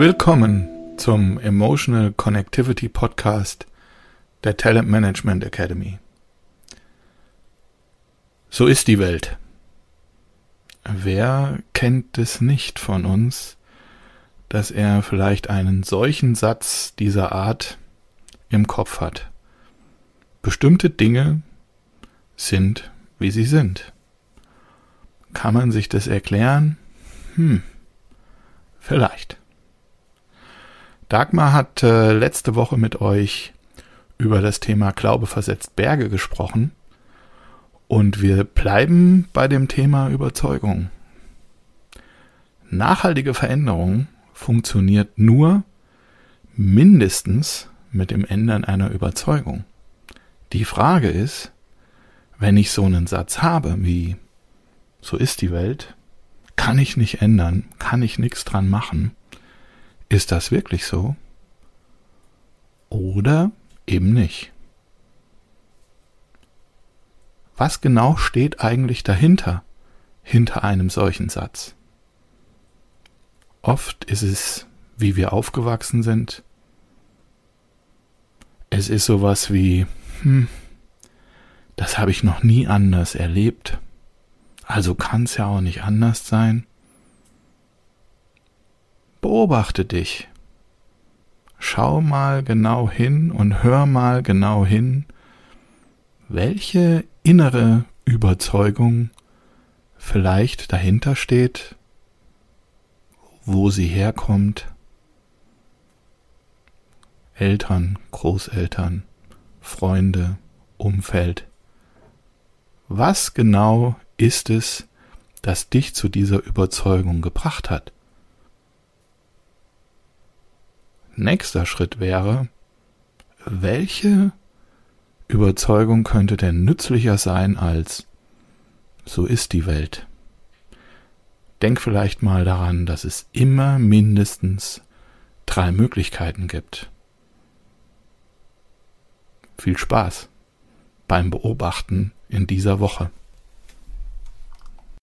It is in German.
Willkommen zum Emotional Connectivity Podcast der Talent Management Academy. So ist die Welt. Wer kennt es nicht von uns, dass er vielleicht einen solchen Satz dieser Art im Kopf hat? Bestimmte Dinge sind, wie sie sind. Kann man sich das erklären? Hm, vielleicht. Dagmar hat äh, letzte Woche mit euch über das Thema Glaube versetzt Berge gesprochen und wir bleiben bei dem Thema Überzeugung. Nachhaltige Veränderung funktioniert nur mindestens mit dem Ändern einer Überzeugung. Die Frage ist, wenn ich so einen Satz habe wie so ist die Welt, kann ich nicht ändern, kann ich nichts dran machen, ist das wirklich so? Oder eben nicht? Was genau steht eigentlich dahinter, hinter einem solchen Satz? Oft ist es, wie wir aufgewachsen sind. Es ist sowas wie, hm, das habe ich noch nie anders erlebt. Also kann es ja auch nicht anders sein. Beobachte dich. Schau mal genau hin und hör mal genau hin, welche innere Überzeugung vielleicht dahinter steht, wo sie herkommt. Eltern, Großeltern, Freunde, Umfeld. Was genau ist es, das dich zu dieser Überzeugung gebracht hat? Nächster Schritt wäre, welche Überzeugung könnte denn nützlicher sein als so ist die Welt? Denk vielleicht mal daran, dass es immer mindestens drei Möglichkeiten gibt. Viel Spaß beim Beobachten in dieser Woche.